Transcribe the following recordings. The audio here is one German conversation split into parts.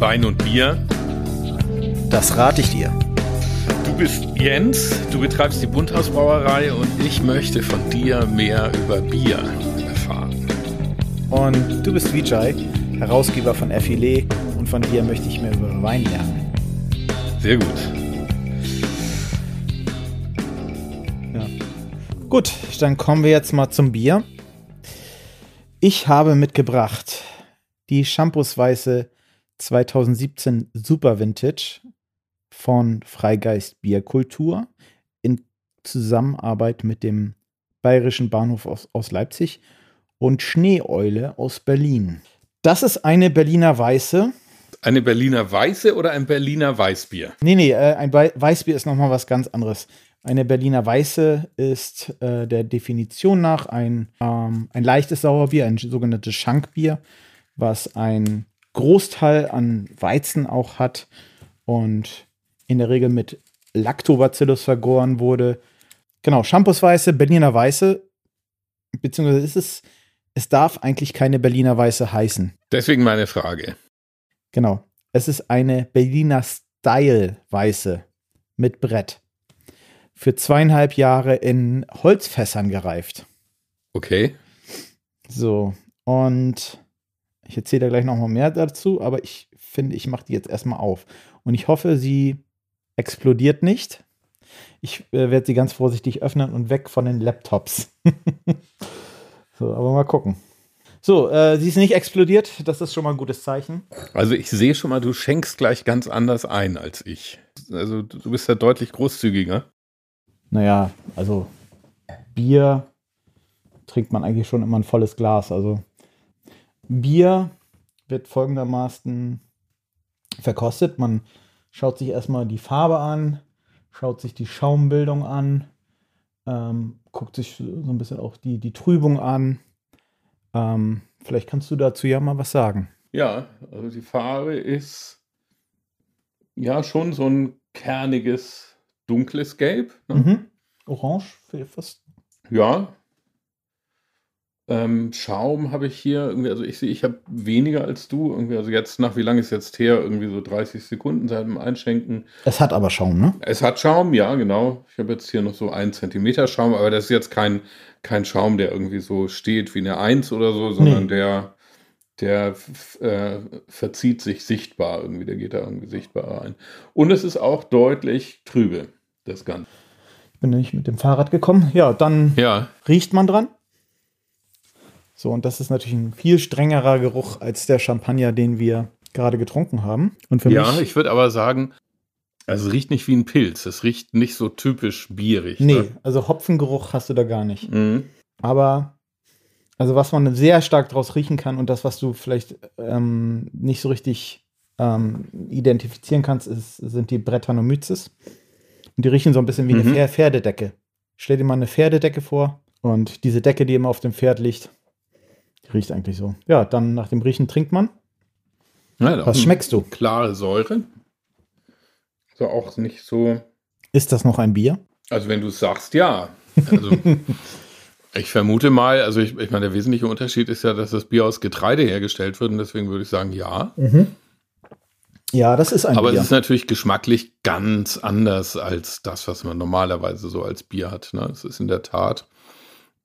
Wein und Bier. Das rate ich dir. Du bist Jens, du betreibst die Bunthausbrauerei und ich möchte von dir mehr über Bier erfahren. Und du bist Vijay, Herausgeber von Effile und von dir möchte ich mehr über Wein lernen. Sehr gut. Ja. Gut, dann kommen wir jetzt mal zum Bier. Ich habe mitgebracht die Shampoos Weiße 2017 Super Vintage von Freigeist Bierkultur in Zusammenarbeit mit dem Bayerischen Bahnhof aus, aus Leipzig und Schneeeule aus Berlin. Das ist eine Berliner Weiße. Eine Berliner Weiße oder ein Berliner Weißbier? Nee, nee, äh, ein Weißbier ist nochmal was ganz anderes. Eine Berliner Weiße ist äh, der Definition nach ein, ähm, ein leichtes Sauerbier, ein sogenanntes Schankbier, was ein Großteil an Weizen auch hat und in der Regel mit Lactobacillus vergoren wurde. Genau, Shampoosweiße, Berliner Weiße, beziehungsweise ist es, es darf eigentlich keine Berliner Weiße heißen. Deswegen meine Frage. Genau, es ist eine Berliner Style Weiße mit Brett. Für zweieinhalb Jahre in Holzfässern gereift. Okay. So, und ich erzähle da gleich noch mal mehr dazu, aber ich finde, ich mache die jetzt erstmal auf. Und ich hoffe, sie explodiert nicht. Ich äh, werde sie ganz vorsichtig öffnen und weg von den Laptops. so, aber mal gucken. So, äh, sie ist nicht explodiert. Das ist schon mal ein gutes Zeichen. Also ich sehe schon mal, du schenkst gleich ganz anders ein als ich. Also du bist ja deutlich großzügiger. Naja, also Bier trinkt man eigentlich schon immer ein volles Glas. Also Bier wird folgendermaßen verkostet. Man schaut sich erstmal die Farbe an, schaut sich die Schaumbildung an, ähm, guckt sich so ein bisschen auch die, die Trübung an. Ähm, vielleicht kannst du dazu ja mal was sagen. Ja, also die Farbe ist ja schon so ein kerniges, dunkles Gelb. Ne? Mhm. Orange fast. Ja, ähm, Schaum habe ich hier irgendwie, also ich sehe, ich habe weniger als du. Irgendwie, also jetzt nach wie lange ist jetzt her? Irgendwie so 30 Sekunden seit dem Einschenken. Es hat aber Schaum, ne? Es hat Schaum, ja, genau. Ich habe jetzt hier noch so einen Zentimeter Schaum, aber das ist jetzt kein, kein Schaum, der irgendwie so steht wie eine Eins oder so, sondern nee. der, der äh, verzieht sich sichtbar irgendwie, der geht da irgendwie sichtbar rein. Und es ist auch deutlich trübe, das Ganze. Ich bin nicht mit dem Fahrrad gekommen. Ja, dann ja. riecht man dran. So, und das ist natürlich ein viel strengerer Geruch als der Champagner, den wir gerade getrunken haben. Und für ja, ich würde aber sagen, also es riecht nicht wie ein Pilz. Es riecht nicht so typisch bierig. Nee, ne? also Hopfengeruch hast du da gar nicht. Mhm. Aber, also was man sehr stark draus riechen kann und das, was du vielleicht ähm, nicht so richtig ähm, identifizieren kannst, ist, sind die Brettanomyces. Und die riechen so ein bisschen wie mhm. eine Pferdedecke. Stell dir mal eine Pferdedecke vor und diese Decke, die immer auf dem Pferd liegt, Riecht eigentlich so. Ja, dann nach dem Riechen trinkt man. Ja, Was schmeckst du? Klare Säure. So auch nicht so. Ist das noch ein Bier? Also wenn du es sagst, ja. Also ich vermute mal, also ich, ich meine, der wesentliche Unterschied ist ja, dass das Bier aus Getreide hergestellt wird und deswegen würde ich sagen, ja. Mhm. Ja, das ist ein Aber Bier. es ist natürlich geschmacklich ganz anders als das, was man normalerweise so als Bier hat. Ne? Es ist in der Tat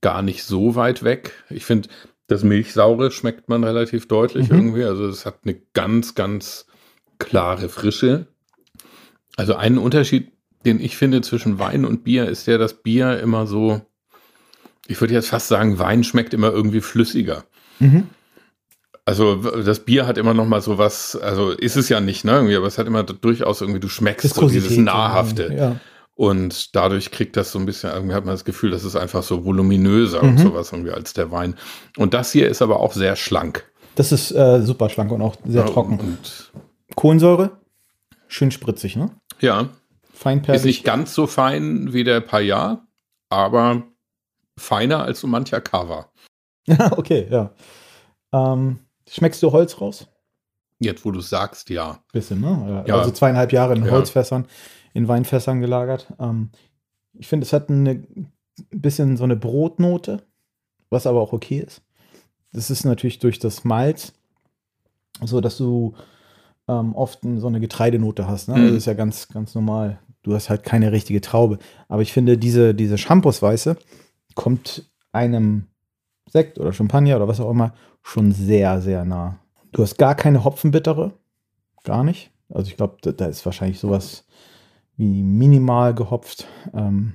gar nicht so weit weg. Ich finde, das Milchsaure schmeckt man relativ deutlich mhm. irgendwie. Also es hat eine ganz, ganz klare Frische. Also einen Unterschied, den ich finde zwischen Wein und Bier, ist der, dass Bier immer so, ich würde jetzt fast sagen, Wein schmeckt immer irgendwie flüssiger. Mhm. Also das Bier hat immer noch mal so was, also ist es ja nicht, ne, irgendwie, aber es hat immer durchaus irgendwie, du schmeckst so dieses Nahrhafte. Ja. Und dadurch kriegt das so ein bisschen, irgendwie hat man das Gefühl, das ist einfach so voluminöser mhm. und sowas irgendwie als der Wein. Und das hier ist aber auch sehr schlank. Das ist äh, super schlank und auch sehr ja, trocken. Und Kohlensäure, schön spritzig, ne? Ja. Feinperlig. Ist nicht ganz so fein wie der Payat, aber feiner als so mancher Cover. Ja, okay, ja. Ähm, schmeckst du Holz raus? Jetzt, wo du sagst, ja. Bisschen, ne? Ja. Also zweieinhalb Jahre in Holzfässern in Weinfässern gelagert. Ähm, ich finde, es hat ein bisschen so eine Brotnote, was aber auch okay ist. Das ist natürlich durch das Malz, so dass du ähm, oft so eine Getreidenote hast. Ne? Mhm. Das ist ja ganz, ganz normal. Du hast halt keine richtige Traube. Aber ich finde, diese, diese Shampoosweiße kommt einem Sekt oder Champagner oder was auch immer schon sehr, sehr nah. Du hast gar keine Hopfenbittere. Gar nicht. Also ich glaube, da, da, ist wahrscheinlich sowas minimal gehopft. Ähm,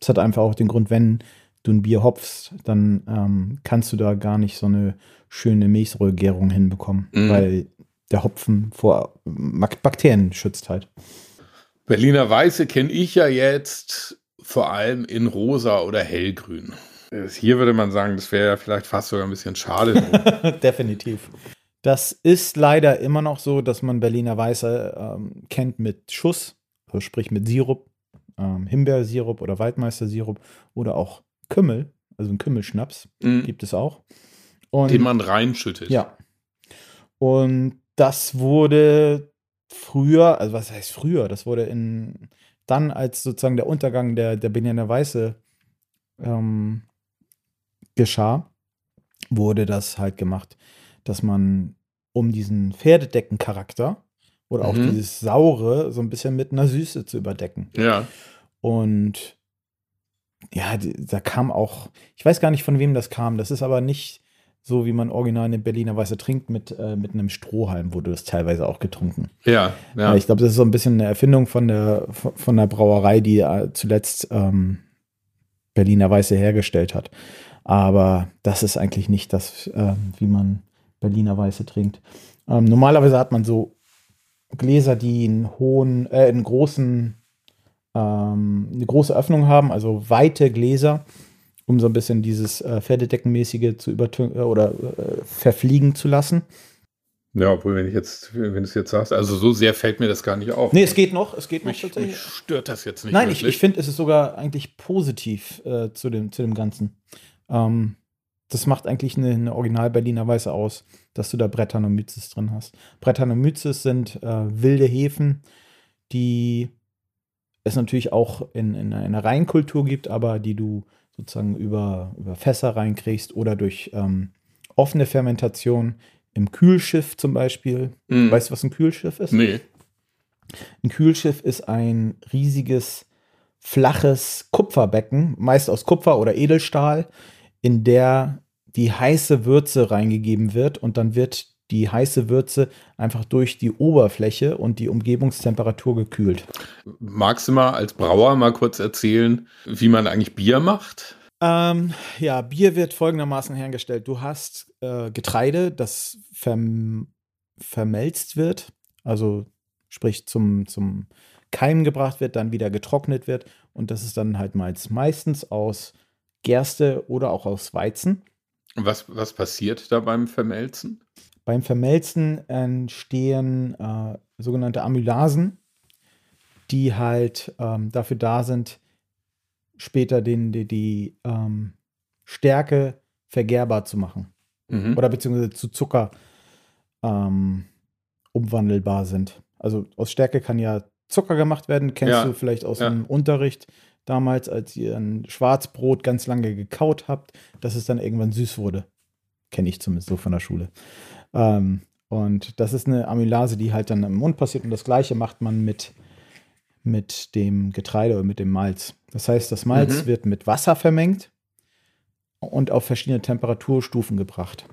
das hat einfach auch den Grund, wenn du ein Bier hopfst, dann ähm, kannst du da gar nicht so eine schöne Milchsäuregärung hinbekommen, mhm. weil der Hopfen vor Bakterien schützt halt. Berliner Weiße kenne ich ja jetzt vor allem in rosa oder hellgrün. Hier würde man sagen, das wäre ja vielleicht fast sogar ein bisschen schade. Definitiv. Das ist leider immer noch so, dass man Berliner Weiße ähm, kennt mit Schuss, sprich mit Sirup, ähm, Himbeersirup oder Waldmeistersirup oder auch Kümmel, also ein Kümmelschnaps mhm. gibt es auch. Und, Den man reinschüttet. Ja. Und das wurde früher, also was heißt früher? Das wurde in dann, als sozusagen der Untergang der, der Benjamin Weiße ähm, geschah, wurde das halt gemacht, dass man um diesen Pferdedeckencharakter oder auch mhm. dieses Saure so ein bisschen mit einer Süße zu überdecken. Ja. Und ja, da kam auch, ich weiß gar nicht, von wem das kam. Das ist aber nicht so, wie man original eine Berliner Weiße trinkt, mit, äh, mit einem Strohhalm wurde das teilweise auch getrunken. Ja, ja. Ich glaube, das ist so ein bisschen eine Erfindung von der, von der Brauerei, die äh, zuletzt ähm, Berliner Weiße hergestellt hat. Aber das ist eigentlich nicht das, äh, wie man Berliner Weiße trinkt. Ähm, normalerweise hat man so Gläser, die einen hohen, äh, einen großen, ähm, eine große Öffnung haben, also weite Gläser, um so ein bisschen dieses äh, Pferdedeckenmäßige zu übertönen oder äh, verfliegen zu lassen. Ja, obwohl, wenn ich jetzt, wenn du es jetzt sagst, also so sehr fällt mir das gar nicht auf. Nee, es geht noch, es geht mich, noch tatsächlich. Mich stört das jetzt nicht. Nein, wirklich. ich, ich finde, es ist sogar eigentlich positiv äh, zu, dem, zu dem Ganzen. Ähm, das macht eigentlich eine, eine Original-Berliner Weiße aus, dass du da Brettanomyces drin hast. Brettanomyces sind äh, wilde Hefen, die es natürlich auch in, in einer Reinkultur gibt, aber die du sozusagen über, über Fässer reinkriegst oder durch ähm, offene Fermentation im Kühlschiff zum Beispiel. Mm. Weißt du, was ein Kühlschiff ist? Nee. Ein Kühlschiff ist ein riesiges, flaches Kupferbecken, meist aus Kupfer oder Edelstahl, in der die heiße Würze reingegeben wird und dann wird die heiße Würze einfach durch die Oberfläche und die Umgebungstemperatur gekühlt. Magst du mal als Brauer mal kurz erzählen, wie man eigentlich Bier macht? Ähm, ja, Bier wird folgendermaßen hergestellt. Du hast äh, Getreide, das verm vermelzt wird, also sprich zum, zum Keim gebracht wird, dann wieder getrocknet wird und das ist dann halt meistens aus Gerste oder auch aus Weizen. Was, was passiert da beim Vermelzen? Beim Vermelzen entstehen äh, sogenannte Amylasen, die halt ähm, dafür da sind, später den, die, die ähm, Stärke vergärbar zu machen. Mhm. Oder beziehungsweise zu Zucker ähm, umwandelbar sind. Also aus Stärke kann ja Zucker gemacht werden, kennst ja. du vielleicht aus ja. dem Unterricht damals, als ihr ein Schwarzbrot ganz lange gekaut habt, dass es dann irgendwann süß wurde. Kenne ich zumindest so von der Schule. Ähm, und das ist eine Amylase, die halt dann im Mund passiert. Und das gleiche macht man mit, mit dem Getreide oder mit dem Malz. Das heißt, das Malz mhm. wird mit Wasser vermengt und auf verschiedene Temperaturstufen gebracht.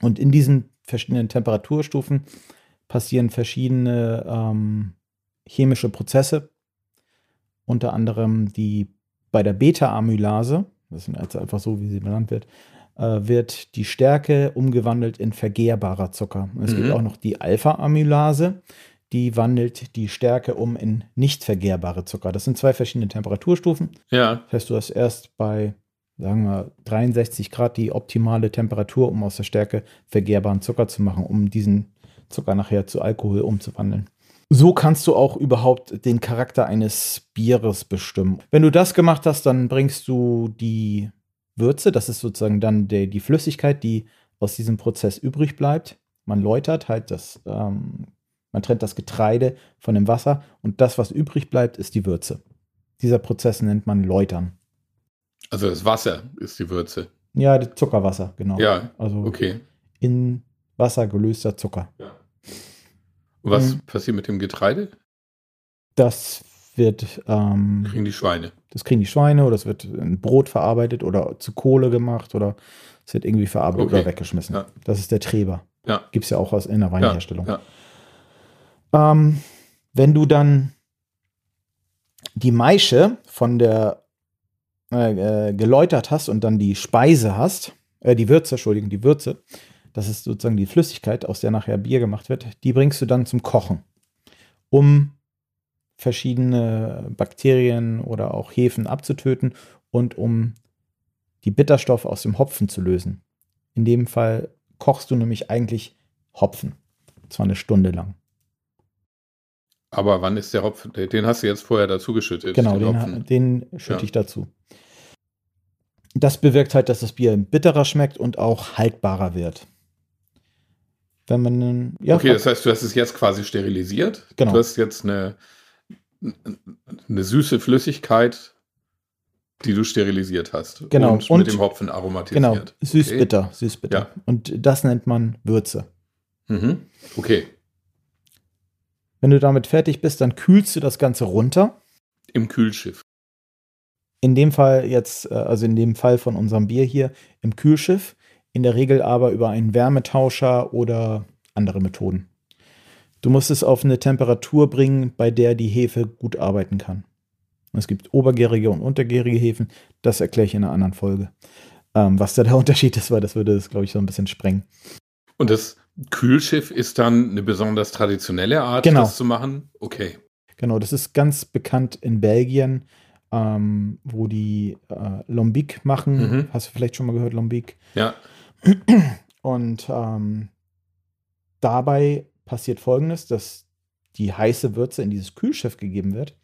Und in diesen verschiedenen Temperaturstufen passieren verschiedene ähm, chemische Prozesse, unter anderem die bei der Beta-Amylase, das ist also einfach so, wie sie benannt wird, äh, wird die Stärke umgewandelt in vergehrbarer Zucker. Es mhm. gibt auch noch die Alpha-Amylase, die wandelt die Stärke um in nicht vergehrbare Zucker. Das sind zwei verschiedene Temperaturstufen. Ja. Das heißt, du hast erst bei, sagen wir, 63 Grad die optimale Temperatur, um aus der Stärke vergehrbaren Zucker zu machen, um diesen Zucker nachher zu Alkohol umzuwandeln. So kannst du auch überhaupt den Charakter eines Bieres bestimmen. Wenn du das gemacht hast, dann bringst du die Würze, das ist sozusagen dann der, die Flüssigkeit, die aus diesem Prozess übrig bleibt. Man läutert halt das, ähm, man trennt das Getreide von dem Wasser und das, was übrig bleibt, ist die Würze. Dieser Prozess nennt man Läutern. Also das Wasser ist die Würze. Ja, das Zuckerwasser, genau. Ja, also okay. In Wasser gelöster Zucker. Ja. Und was mhm. passiert mit dem Getreide? Das wird. Ähm, kriegen die Schweine. Das kriegen die Schweine oder es wird in Brot verarbeitet oder zu Kohle gemacht oder es wird irgendwie verarbeitet okay. oder weggeschmissen. Ja. Das ist der Treber. Ja. Gibt es ja auch aus in der Weinherstellung. Ja. Ja. Ähm, wenn du dann die Maische von der äh, äh, geläutert hast und dann die Speise hast, äh, die Würze, Entschuldigung, die Würze, das ist sozusagen die Flüssigkeit, aus der nachher Bier gemacht wird, die bringst du dann zum Kochen, um verschiedene Bakterien oder auch Hefen abzutöten und um die Bitterstoffe aus dem Hopfen zu lösen. In dem Fall kochst du nämlich eigentlich Hopfen. Zwar eine Stunde lang. Aber wann ist der Hopfen? Den hast du jetzt vorher dazu geschüttet. Genau, den, den, den schütte ja. ich dazu. Das bewirkt halt, dass das Bier bitterer schmeckt und auch haltbarer wird. Wenn man ja, Okay, das heißt, du hast es jetzt quasi sterilisiert. Genau. Du hast jetzt eine, eine süße Flüssigkeit, die du sterilisiert hast. Genau. Und, und mit dem Hopfen aromatisiert. Genau. Süß-bitter. Okay. Süß-bitter. Ja. Und das nennt man Würze. Mhm. Okay. Wenn du damit fertig bist, dann kühlst du das Ganze runter. Im Kühlschiff. In dem Fall jetzt, äh, also in dem Fall von unserem Bier hier, im Kühlschiff. In der Regel aber über einen Wärmetauscher oder andere Methoden. Du musst es auf eine Temperatur bringen, bei der die Hefe gut arbeiten kann. Es gibt obergärige und untergärige Hefen. Das erkläre ich in einer anderen Folge. Ähm, was da der Unterschied ist, weil das würde es, glaube ich, so ein bisschen sprengen. Und das Kühlschiff ist dann eine besonders traditionelle Art, genau. das zu machen? Okay. Genau, das ist ganz bekannt in Belgien, ähm, wo die äh, Lombic machen. Mhm. Hast du vielleicht schon mal gehört, Lombic? Ja. Und ähm, dabei passiert folgendes, dass die heiße Würze in dieses Kühlschiff gegeben wird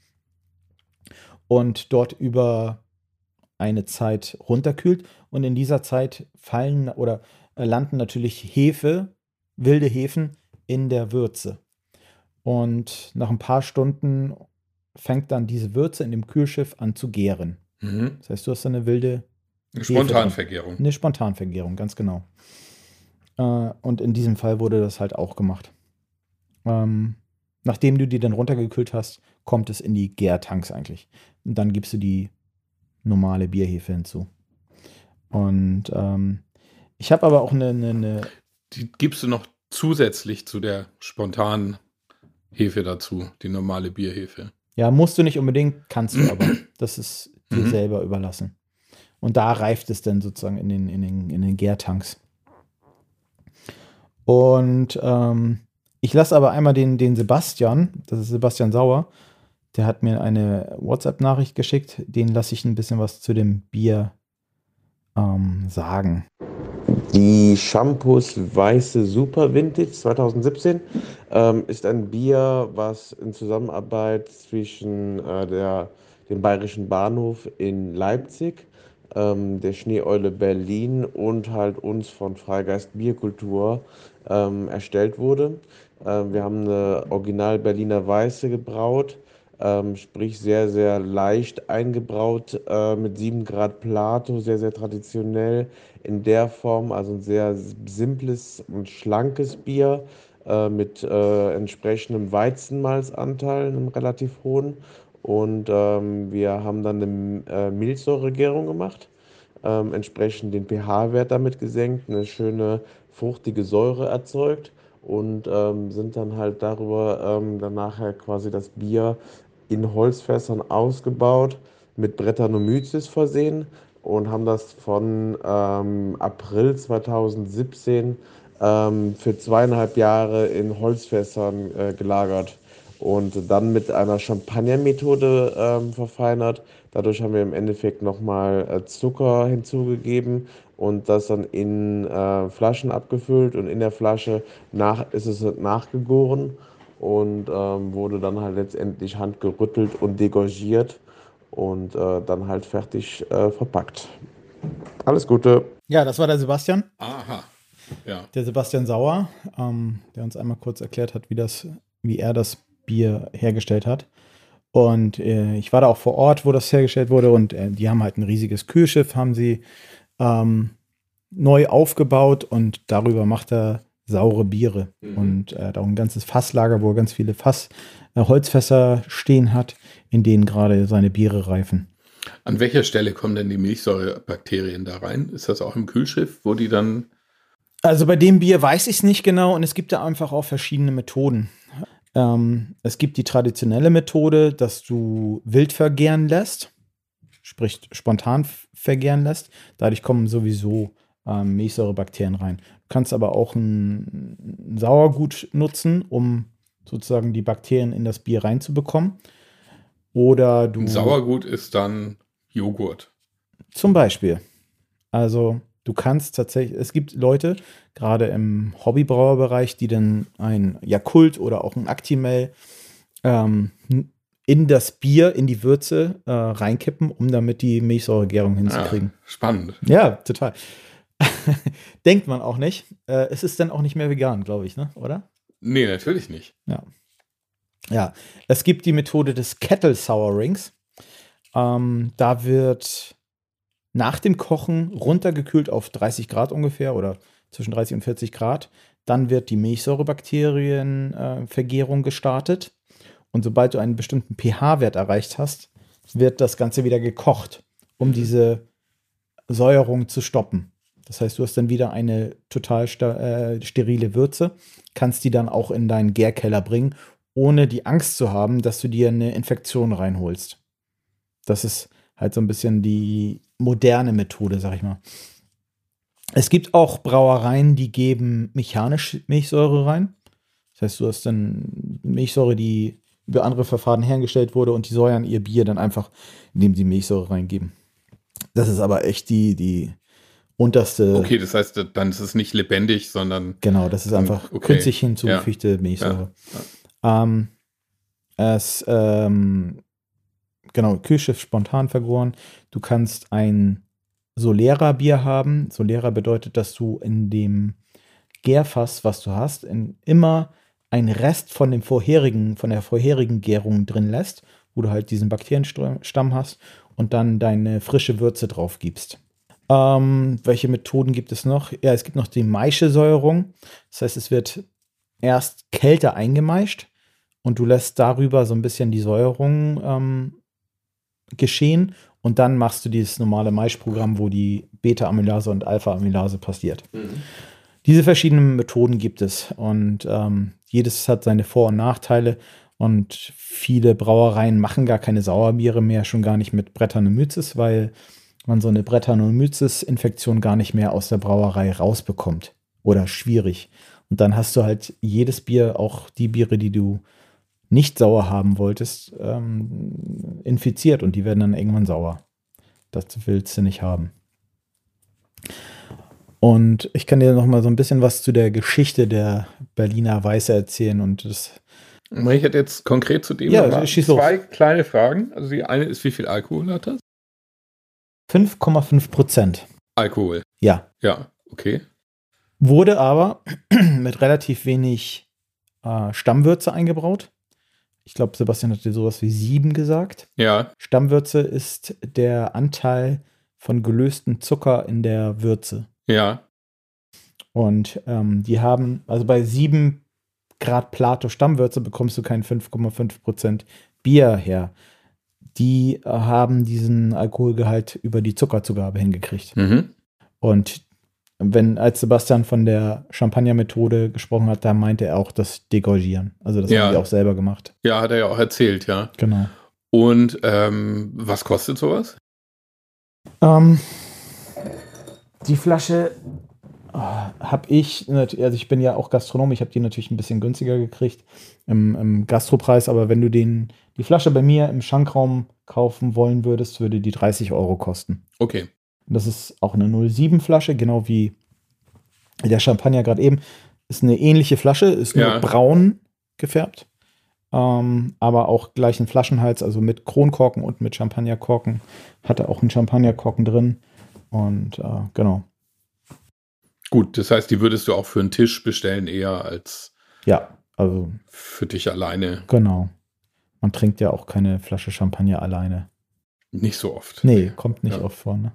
und dort über eine Zeit runterkühlt. Und in dieser Zeit fallen oder äh, landen natürlich Hefe, wilde Hefen in der Würze. Und nach ein paar Stunden fängt dann diese Würze in dem Kühlschiff an zu gären. Mhm. Das heißt, du hast eine wilde eine Spontanvergärung. Eine Spontanvergärung, ganz genau. Äh, und in diesem Fall wurde das halt auch gemacht. Ähm, nachdem du die dann runtergekühlt hast, kommt es in die Gärtanks eigentlich. Und dann gibst du die normale Bierhefe hinzu. Und ähm, ich habe aber auch eine, eine, eine, Die gibst du noch zusätzlich zu der spontanen Hefe dazu, die normale Bierhefe. Ja, musst du nicht unbedingt, kannst du aber. Das ist dir mhm. selber überlassen. Und da reift es dann sozusagen in den, in den, in den Gärtanks. Und ähm, ich lasse aber einmal den, den Sebastian, das ist Sebastian Sauer, der hat mir eine WhatsApp-Nachricht geschickt. Den lasse ich ein bisschen was zu dem Bier ähm, sagen. Die Shampoos Weiße Super Vintage 2017 ähm, ist ein Bier, was in Zusammenarbeit zwischen äh, der, dem Bayerischen Bahnhof in Leipzig, ähm, der Schneeeule Berlin und halt uns von Freigeist Bierkultur ähm, erstellt wurde. Ähm, wir haben eine Original Berliner Weiße gebraut ähm, sprich sehr, sehr leicht eingebraut äh, mit 7 Grad Plato, sehr, sehr traditionell in der Form, also ein sehr simples und schlankes Bier äh, mit äh, entsprechendem Weizenmalzanteil, einem relativ hohen. Und ähm, wir haben dann eine äh, Milchsäuregärung gemacht, ähm, entsprechend den pH-Wert damit gesenkt, eine schöne fruchtige Säure erzeugt und ähm, sind dann halt darüber ähm, dann nachher quasi das Bier in Holzfässern ausgebaut, mit Brettanomyces versehen und haben das von ähm, April 2017 ähm, für zweieinhalb Jahre in Holzfässern äh, gelagert und dann mit einer Champagner-Methode ähm, verfeinert. Dadurch haben wir im Endeffekt nochmal äh, Zucker hinzugegeben und das dann in äh, Flaschen abgefüllt und in der Flasche nach, ist es nachgegoren und ähm, wurde dann halt letztendlich handgerüttelt und degorgiert und äh, dann halt fertig äh, verpackt. Alles Gute. Ja, das war der Sebastian. Aha. Ja. Der Sebastian Sauer, ähm, der uns einmal kurz erklärt hat, wie, das, wie er das Bier hergestellt hat. Und äh, ich war da auch vor Ort, wo das hergestellt wurde. Und äh, die haben halt ein riesiges Kühlschiff, haben sie ähm, neu aufgebaut. Und darüber macht er saure Biere. Mhm. Und er hat auch ein ganzes Fasslager, wo er ganz viele Fass, äh, Holzfässer stehen hat, in denen gerade seine Biere reifen. An welcher Stelle kommen denn die Milchsäurebakterien da rein? Ist das auch im Kühlschiff, wo die dann. Also bei dem Bier weiß ich es nicht genau und es gibt da einfach auch verschiedene Methoden. Ähm, es gibt die traditionelle Methode, dass du wild vergären lässt, sprich spontan vergären lässt. Dadurch kommen sowieso ähm, Milchsäurebakterien rein. Du kannst aber auch ein, ein Sauergut nutzen, um sozusagen die Bakterien in das Bier reinzubekommen. Oder du. Sauergut ist dann Joghurt. Zum Beispiel. Also du kannst tatsächlich, es gibt Leute, gerade im Hobbybrauerbereich, die dann ein Jakult oder auch ein Actimel ähm, in das Bier, in die Würze äh, reinkippen, um damit die Milchsäuregärung hinzukriegen. Ja, spannend. Ja, total. Denkt man auch nicht. Äh, es ist dann auch nicht mehr vegan, glaube ich, ne? oder? Nee, natürlich nicht. Ja. Ja, es gibt die Methode des Kettle Sourings. Ähm, da wird nach dem Kochen runtergekühlt auf 30 Grad ungefähr oder zwischen 30 und 40 Grad. Dann wird die Milchsäurebakterienvergärung äh, gestartet. Und sobald du einen bestimmten pH-Wert erreicht hast, wird das Ganze wieder gekocht, um diese Säuerung zu stoppen. Das heißt, du hast dann wieder eine total äh, sterile Würze, kannst die dann auch in deinen Gärkeller bringen ohne die Angst zu haben, dass du dir eine Infektion reinholst. Das ist halt so ein bisschen die moderne Methode, sag ich mal. Es gibt auch Brauereien, die geben mechanisch Milchsäure rein. Das heißt, du hast dann Milchsäure, die über andere Verfahren hergestellt wurde und die säuern ihr Bier dann einfach, indem sie Milchsäure reingeben. Das ist aber echt die, die unterste. Okay, das heißt, dann ist es nicht lebendig, sondern. Genau, das ist einfach okay. künstlich hinzugefügte ja. Milchsäure. Ja. Ähm, es, ähm, genau, Kühlschiff spontan vergoren. Du kannst ein Solera-Bier haben. Solera bedeutet, dass du in dem Gärfass, was du hast, in, immer einen Rest von dem vorherigen, von der vorherigen Gärung drin lässt, wo du halt diesen Bakterienstamm hast und dann deine frische Würze drauf gibst. Ähm, welche Methoden gibt es noch? Ja, es gibt noch die Maischesäuerung. Das heißt, es wird erst kälter eingemeischt und du lässt darüber so ein bisschen die Säuerung ähm, geschehen und dann machst du dieses normale Maischprogramm, wo die Beta-Amylase und Alpha-Amylase passiert. Mhm. Diese verschiedenen Methoden gibt es und ähm, jedes hat seine Vor- und Nachteile und viele Brauereien machen gar keine Sauerbiere mehr, schon gar nicht mit Brettanomyces, weil man so eine Brettanomyces-Infektion gar nicht mehr aus der Brauerei rausbekommt oder schwierig. Und dann hast du halt jedes Bier, auch die Biere, die du nicht sauer haben wolltest, ähm, infiziert und die werden dann irgendwann sauer. Das willst du nicht haben. Und ich kann dir noch mal so ein bisschen was zu der Geschichte der Berliner Weiße erzählen und das. Ich hätte jetzt konkret zu dem ja, zwei los. kleine Fragen. Also die eine ist, wie viel Alkohol hat das? 5,5 Prozent. Alkohol. Ja. Ja, okay. Wurde aber mit relativ wenig äh, Stammwürze eingebraut. Ich glaube, Sebastian hatte sowas wie sieben gesagt. Ja. Stammwürze ist der Anteil von gelöstem Zucker in der Würze. Ja. Und ähm, die haben, also bei sieben Grad Plato Stammwürze bekommst du kein 5,5% Bier her. Die haben diesen Alkoholgehalt über die Zuckerzugabe hingekriegt. Mhm. Und wenn, als Sebastian von der Champagner-Methode gesprochen hat, da meinte er auch das Degorgieren. Also das ja. haben die auch selber gemacht. Ja, hat er ja auch erzählt, ja. Genau. Und ähm, was kostet sowas? Ähm, die Flasche oh, habe ich, also ich bin ja auch Gastronom, ich habe die natürlich ein bisschen günstiger gekriegt im, im Gastropreis, aber wenn du den, die Flasche bei mir im Schankraum kaufen wollen würdest, würde die 30 Euro kosten. Okay. Und das ist auch eine 07 Flasche, genau wie der Champagner gerade eben. Ist eine ähnliche Flasche, ist nur ja. braun gefärbt. Ähm, aber auch gleichen Flaschenhals, also mit Kronkorken und mit Champagnerkorken. Hatte auch einen Champagnerkorken drin. Und äh, genau. Gut, das heißt, die würdest du auch für einen Tisch bestellen, eher als ja, also für dich alleine. Genau. Man trinkt ja auch keine Flasche Champagner alleine. Nicht so oft. Nee, kommt nicht ja. oft vor. Ne?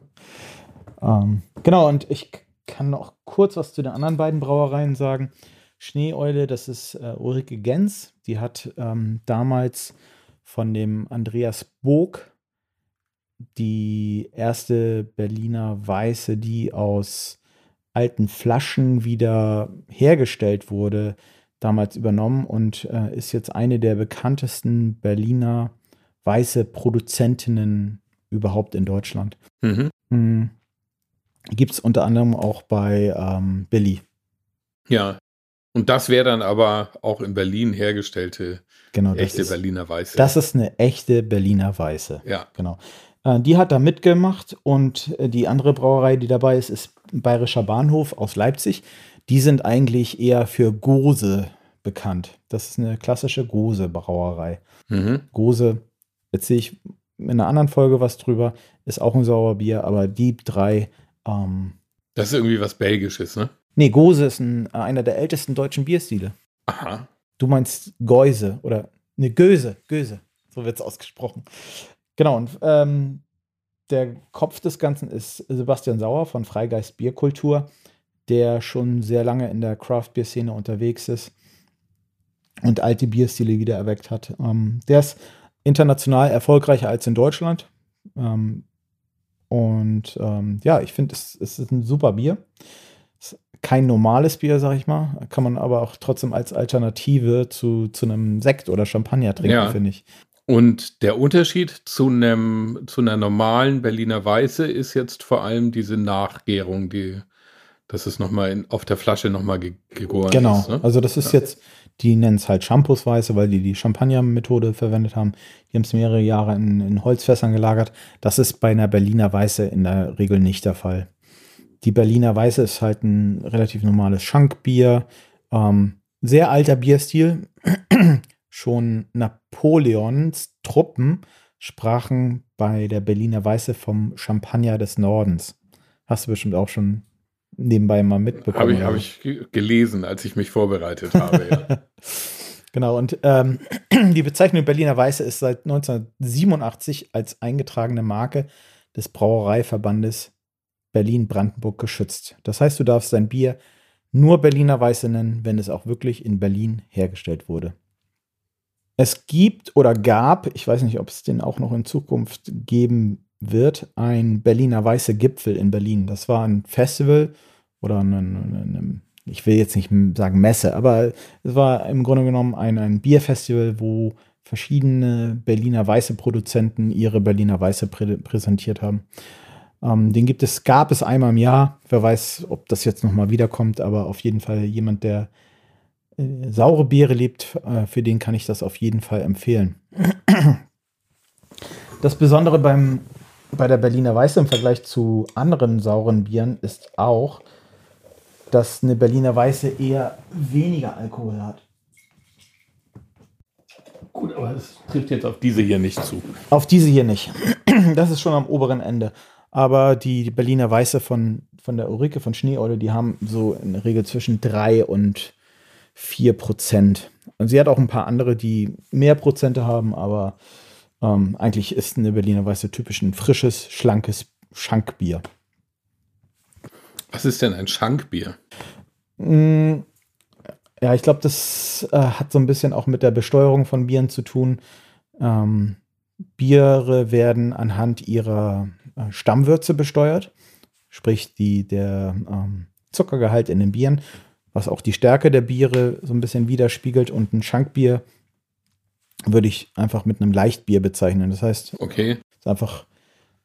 Ähm, genau, und ich kann noch kurz was zu den anderen beiden Brauereien sagen. Schneeeule, das ist äh, Ulrike Gens. Die hat ähm, damals von dem Andreas Bog die erste Berliner Weiße, die aus alten Flaschen wieder hergestellt wurde, damals übernommen und äh, ist jetzt eine der bekanntesten Berliner weiße Produzentinnen überhaupt in Deutschland. Mhm. Mhm. Gibt es unter anderem auch bei ähm, Billy. Ja. Und das wäre dann aber auch in Berlin hergestellte genau, echte ist, Berliner Weiße. Das ist eine echte Berliner Weiße. Ja. Genau. Äh, die hat da mitgemacht und äh, die andere Brauerei, die dabei ist, ist Bayerischer Bahnhof aus Leipzig. Die sind eigentlich eher für Gose bekannt. Das ist eine klassische Gose-Brauerei. Mhm. Gose, erzähle ich in einer anderen Folge was drüber, ist auch ein Sauerbier, aber die drei. Ähm, das ist irgendwie was Belgisches, ne? Nee, Gose ist ein, äh, einer der ältesten deutschen Bierstile. Aha. Du meinst Geuse oder eine Göse, Göse. So wird es ausgesprochen. Genau, und ähm, der Kopf des Ganzen ist Sebastian Sauer von Freigeist Bierkultur, der schon sehr lange in der Craft-Bier-Szene unterwegs ist und alte Bierstile wieder erweckt hat. Ähm, der ist international erfolgreicher als in Deutschland. Ähm, und ähm, ja, ich finde, es, es, ist ein super Bier. Kein normales Bier, sag ich mal. Kann man aber auch trotzdem als Alternative zu, zu einem Sekt oder Champagner trinken, ja. finde ich. Und der Unterschied zu einem zu einer normalen Berliner Weiße ist jetzt vor allem diese Nachgärung, die dass es nochmal auf der Flasche nochmal ge gegoren genau. ist. Genau, ne? also das ist ja. jetzt, die nennen es halt Shampoosweiße, weil die die Champagner-Methode verwendet haben. Die haben es mehrere Jahre in, in Holzfässern gelagert. Das ist bei einer Berliner Weiße in der Regel nicht der Fall. Die Berliner Weiße ist halt ein relativ normales Schankbier. Ähm, sehr alter Bierstil. Schon Napoleons Truppen sprachen bei der Berliner Weiße vom Champagner des Nordens. Hast du bestimmt auch schon nebenbei mal mitbekommen. Habe ich, hab ich gelesen, als ich mich vorbereitet habe, ja. genau, und ähm, die Bezeichnung Berliner Weiße ist seit 1987 als eingetragene Marke des Brauereiverbandes Berlin-Brandenburg geschützt. Das heißt, du darfst dein Bier nur Berliner Weiße nennen, wenn es auch wirklich in Berlin hergestellt wurde. Es gibt oder gab, ich weiß nicht, ob es den auch noch in Zukunft geben wird, ein Berliner Weiße Gipfel in Berlin. Das war ein Festival oder eine, eine, ich will jetzt nicht sagen Messe, aber es war im Grunde genommen ein, ein Bierfestival, wo verschiedene Berliner Weiße Produzenten ihre Berliner Weiße prä präsentiert haben. Ähm, den gibt es, gab es einmal im Jahr. Wer weiß, ob das jetzt nochmal wiederkommt, aber auf jeden Fall jemand, der äh, saure Biere liebt, äh, für den kann ich das auf jeden Fall empfehlen. Das Besondere beim, bei der Berliner Weiße im Vergleich zu anderen sauren Bieren ist auch, dass eine Berliner Weiße eher weniger Alkohol hat. Gut, aber es trifft jetzt auf diese hier nicht zu. Auf diese hier nicht. Das ist schon am oberen Ende. Aber die Berliner Weiße von, von der Ulrike von Schneeeule, die haben so in der Regel zwischen 3 und 4 Prozent. Und sie hat auch ein paar andere, die mehr Prozente haben, aber ähm, eigentlich ist eine Berliner Weiße typisch ein frisches, schlankes Schankbier. Was ist denn ein Schankbier? Mm, ja, ich glaube, das äh, hat so ein bisschen auch mit der Besteuerung von Bieren zu tun. Ähm, Biere werden anhand ihrer äh, Stammwürze besteuert, sprich die, der ähm, Zuckergehalt in den Bieren was auch die Stärke der Biere so ein bisschen widerspiegelt. Und ein Schankbier würde ich einfach mit einem Leichtbier bezeichnen. Das heißt, okay. ist einfach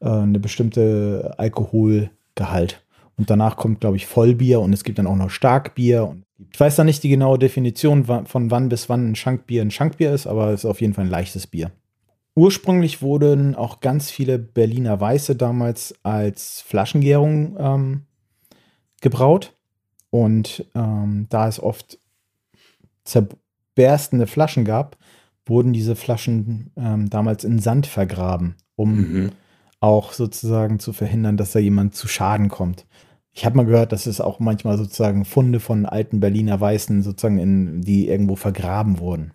äh, eine bestimmte Alkoholgehalt. Und danach kommt, glaube ich, Vollbier und es gibt dann auch noch Starkbier. ich weiß da nicht die genaue Definition, von wann bis wann ein Schankbier ein Schankbier ist, aber es ist auf jeden Fall ein leichtes Bier. Ursprünglich wurden auch ganz viele Berliner Weiße damals als Flaschengärung ähm, gebraut. Und ähm, da es oft zerberstende Flaschen gab, wurden diese Flaschen ähm, damals in Sand vergraben, um mhm. auch sozusagen zu verhindern, dass da jemand zu Schaden kommt. Ich habe mal gehört, dass es auch manchmal sozusagen Funde von alten Berliner Weißen sozusagen in, die irgendwo vergraben wurden.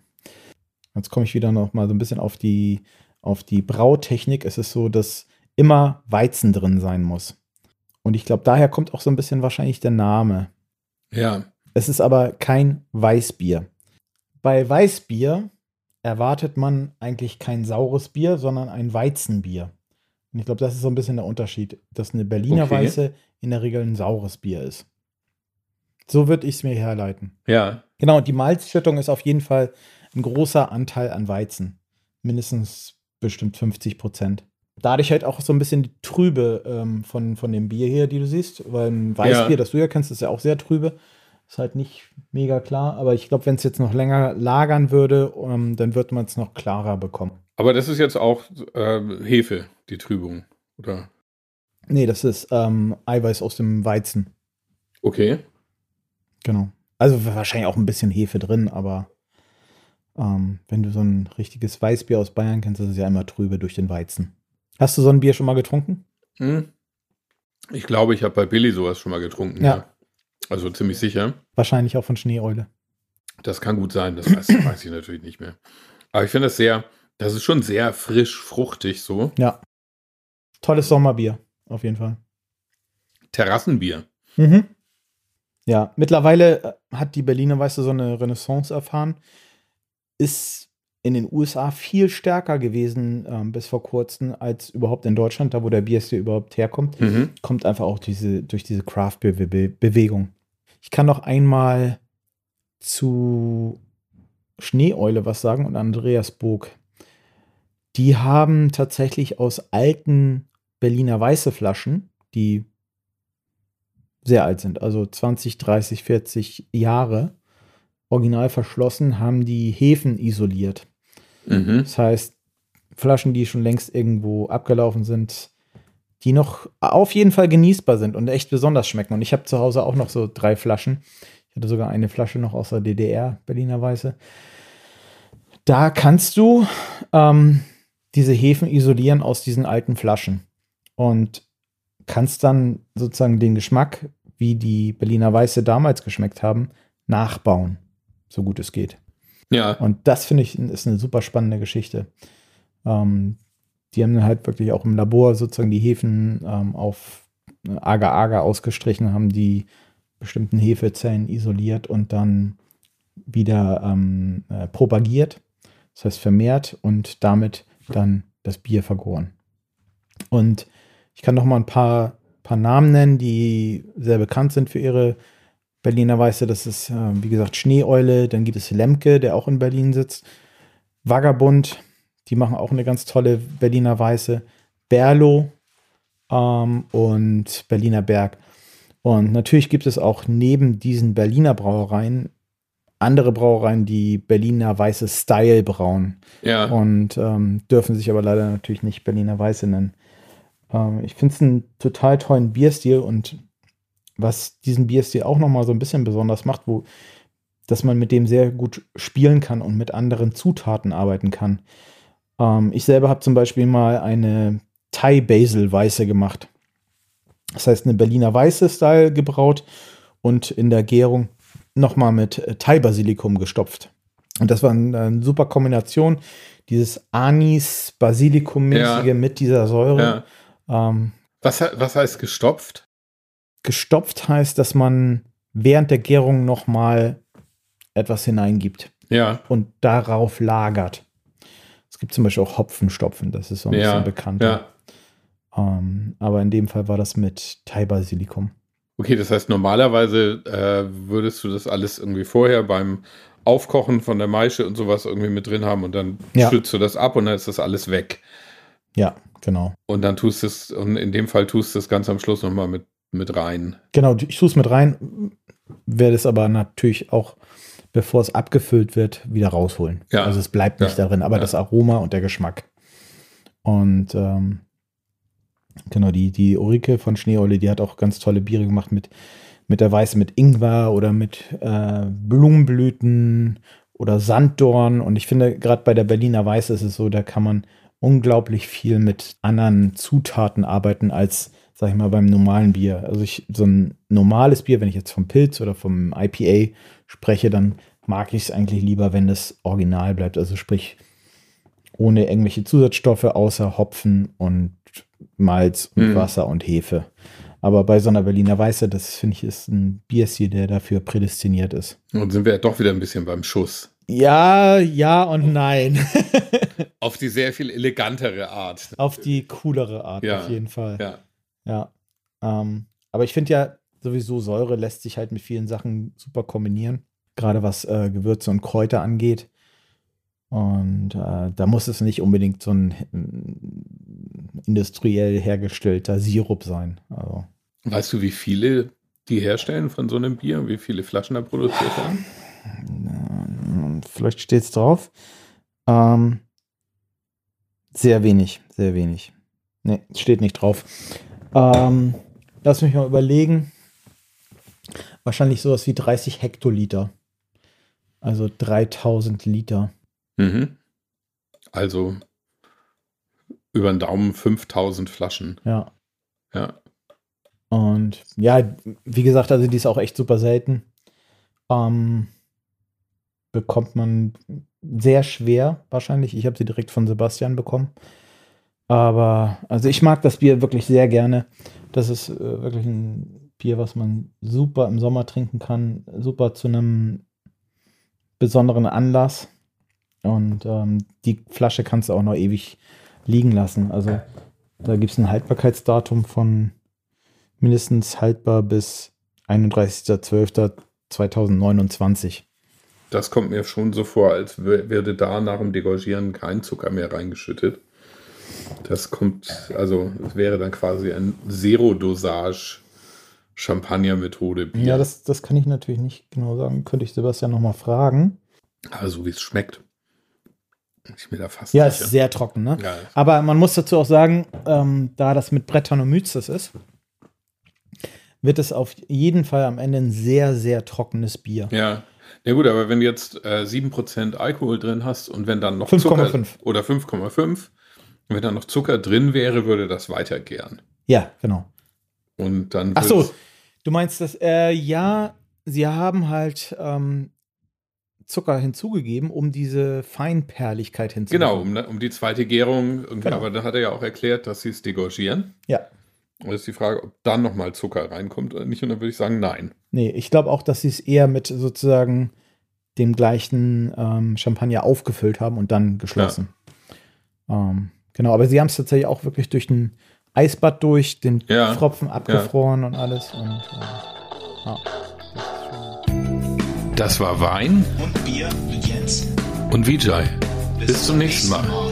Jetzt komme ich wieder noch mal so ein bisschen auf die, auf die Brautechnik. Es ist so, dass immer Weizen drin sein muss. Und ich glaube, daher kommt auch so ein bisschen wahrscheinlich der Name. Ja. Es ist aber kein Weißbier. Bei Weißbier erwartet man eigentlich kein saures Bier, sondern ein Weizenbier. Und ich glaube, das ist so ein bisschen der Unterschied, dass eine Berliner Okay. Weiße in der Regel ein saures Bier ist. So würde ich es mir herleiten. Ja. Genau, und die Malzschüttung ist auf jeden Fall ein großer Anteil an Weizen. Mindestens bestimmt 50 Prozent. Dadurch halt auch so ein bisschen die Trübe ähm, von, von dem Bier hier, die du siehst. Weil ein Weißbier, Ja. das du ja kennst, ist ja auch sehr trübe. Ist halt nicht mega klar. Aber ich glaube, wenn es jetzt noch länger lagern würde, ähm, dann wird man es noch klarer bekommen. Aber das ist jetzt auch äh, Hefe, die Trübung. Oder? Nee, das ist ähm, Eiweiß aus dem Weizen. Okay. Genau. Also wahrscheinlich auch ein bisschen Hefe drin, aber ähm, wenn du so ein richtiges Weißbier aus Bayern kennst, das ist ja immer trübe durch den Weizen. Hast du so ein Bier schon mal getrunken? Hm. Ich glaube, ich habe bei Billy sowas schon mal getrunken. Ja. Also ziemlich sicher. Wahrscheinlich auch von Schneeeule. Das kann gut sein, das weiß, weiß ich natürlich nicht mehr. Aber ich finde das sehr, das ist schon sehr frisch, fruchtig so. Ja. Tolles Sommerbier, auf jeden Fall. Terrassenbier. Mhm. Ja, mittlerweile äh, hat die Berliner Weiße so eine Renaissance erfahren. Ist in den USA viel stärker gewesen ähm, bis vor kurzem als überhaupt in Deutschland, da wo der Bierstil überhaupt herkommt. Mhm. kommt einfach auch diese, durch diese Craft-Bewegung. Ich kann noch einmal zu Schneeeule was sagen und Andreas Bog. Die haben tatsächlich aus alten Berliner Weiße Flaschen, die sehr alt sind, also 20, 30, 40 Jahre, original verschlossen, haben die Hefen isoliert. Mhm. Das heißt, Flaschen, die schon längst irgendwo abgelaufen sind, die noch auf jeden Fall genießbar sind und echt besonders schmecken. Und ich habe zu Hause auch noch so drei Flaschen. Ich hatte sogar eine Flasche noch aus der DDR, Berliner Weiße. Da kannst du ähm, diese Hefen isolieren aus diesen alten Flaschen und kannst dann sozusagen den Geschmack, wie die Berliner Weiße damals geschmeckt haben, nachbauen, so gut es geht. Ja. Und das finde ich ist eine super spannende Geschichte. Ähm, die haben halt wirklich auch im Labor sozusagen die Hefen ähm, auf Agar-Agar ausgestrichen, haben die bestimmten Hefezellen isoliert und dann wieder ähm, äh, propagiert, das heißt vermehrt und damit dann das Bier vergoren. Und ich kann noch mal ein paar, paar Namen nennen, die sehr bekannt sind für ihre Berliner Weiße. Das ist, äh, wie gesagt, Schneeeule. Dann gibt es Lemke, der auch in Berlin sitzt. Vagabund, die machen auch eine ganz tolle Berliner Weiße. Berlo ähm, und Berliner Berg. Und natürlich gibt es auch neben diesen Berliner Brauereien andere Brauereien, die Berliner Weiße Style brauen Ja. und ähm, dürfen sich aber leider natürlich nicht Berliner Weiße nennen. Ähm, ich finde es einen total tollen Bierstil und was diesen Bierstil auch nochmal so ein bisschen besonders macht, wo, dass man mit dem sehr gut spielen kann und mit anderen Zutaten arbeiten kann. Ähm, ich selber habe zum Beispiel mal eine Thai Basil Weiße gemacht. Das heißt, eine Berliner Weiße Style gebraut und in der Gärung nochmal mit äh, Thai Basilikum gestopft. Und das war eine, eine super Kombination, dieses Anis-Basilikum-mäßige Ja. mit dieser Säure. ja. Ähm, Was, was heißt gestopft? gestopft heißt, dass man während der Gärung nochmal etwas hineingibt Ja. und darauf lagert. Es gibt zum Beispiel auch Hopfenstopfen, das ist so ein Ja. bisschen bekannter. Ja. Ähm, aber in dem Fall war das mit Thai-Basilikum. Okay, das heißt, normalerweise äh, würdest du das alles irgendwie vorher beim Aufkochen von der Maische und sowas irgendwie mit drin haben und dann Ja. schützt du das ab und dann ist das alles weg. Ja, genau. Und dann tust du es, und in dem Fall tust du es ganz am Schluss nochmal mit, mit rein. Genau, ich tue es mit rein, werde es aber natürlich auch, bevor es abgefüllt wird, wieder rausholen. Ja. Also es bleibt nicht Ja. darin, aber Ja. das Aroma und der Geschmack. Und ähm, genau, die, die Ulrike von Schneeolle, die hat auch ganz tolle Biere gemacht mit, mit der Weiße, mit Ingwer oder mit äh, Blumenblüten oder Sanddorn. Und ich finde, gerade bei der Berliner Weiße ist es so, da kann man unglaublich viel mit anderen Zutaten arbeiten als, sag ich mal, beim normalen Bier. Also ich, so ein normales Bier, wenn ich jetzt vom Pilz oder vom IPA spreche, dann mag ich es eigentlich lieber, wenn das original bleibt. Also sprich, ohne irgendwelche Zusatzstoffe außer Hopfen und Malz und Mhm. Wasser und Hefe. Aber bei so einer Berliner Weiße, das finde ich, ist ein Bierstil, der dafür prädestiniert ist. Und sind wir ja doch wieder ein bisschen beim Schuss. Ja, ja und nein. auf die sehr viel elegantere Art. Auf die coolere Art, ja, auf jeden Fall. Ja. Ja. Ähm, aber ich finde ja sowieso, Säure lässt sich halt mit vielen Sachen super kombinieren. Gerade was äh, Gewürze und Kräuter angeht. Und äh, da muss es nicht unbedingt so ein äh, industriell hergestellter Sirup sein. Also. Weißt du, wie viele die herstellen von so einem Bier? Wie viele Flaschen da produziert werden? Vielleicht steht es drauf. Ähm, sehr wenig, sehr wenig. Ne, steht nicht drauf. Ähm, lass mich mal überlegen. Wahrscheinlich sowas wie 30 Hektoliter. Also 3000 Liter. Mhm. Also über den Daumen 5000 Flaschen. Ja. Ja. Und ja, wie gesagt, also die ist auch echt super selten. Ähm, bekommt man sehr schwer wahrscheinlich. Ich habe sie direkt von Sebastian bekommen. Aber also ich mag das Bier wirklich sehr gerne. Das ist äh, wirklich ein Bier, was man super im Sommer trinken kann. Super zu einem besonderen Anlass. Und ähm, die Flasche kannst du auch noch ewig liegen lassen. Also da gibt es ein Haltbarkeitsdatum von mindestens haltbar bis 31.12.2029. Das kommt mir schon so vor, als würde da nach dem Degorgieren kein Zucker mehr reingeschüttet. Das kommt, also es wäre dann quasi ein Zero-Dosage Champagner-Methode Bier. Ja, das, das kann ich natürlich nicht genau sagen. Könnte ich Sebastian nochmal fragen. Also wie es schmeckt. Ich mir da fast ja, sicher. ist sehr trocken, ne? Ja. Aber man muss dazu auch sagen, ähm, da das mit Brettanomyces ist, wird es auf jeden Fall am Ende ein sehr, sehr trockenes Bier. Ja. Ja gut, aber wenn du jetzt äh, 7% Alkohol drin hast und wenn dann noch 5, Zucker 5. oder 5,5, wenn dann noch Zucker drin wäre, würde das weitergären. Ja, genau. Und dann. Ach so, du meinst das? Äh, ja, sie haben halt ähm, Zucker hinzugegeben, um diese Feinperligkeit hinzugeben. Genau, um, um die zweite Gärung. Genau. Aber dann hat er ja auch erklärt, dass sie es degorgieren. Ja. Und ist die Frage, ob dann nochmal Zucker reinkommt oder nicht. Und dann würde ich sagen, nein. Nee, ich glaube auch, dass sie es eher mit sozusagen dem gleichen ähm, Champagner aufgefüllt haben und dann geschlossen. Ja. Ähm, genau, aber sie haben es tatsächlich auch wirklich durch ein Eisbad durch, den ja. Tropfen abgefroren ja. und alles. Und, äh, ja. Das war Wein und Bier mit Jens und Vijay. Bis, Bis zum nächsten Mal. Mal.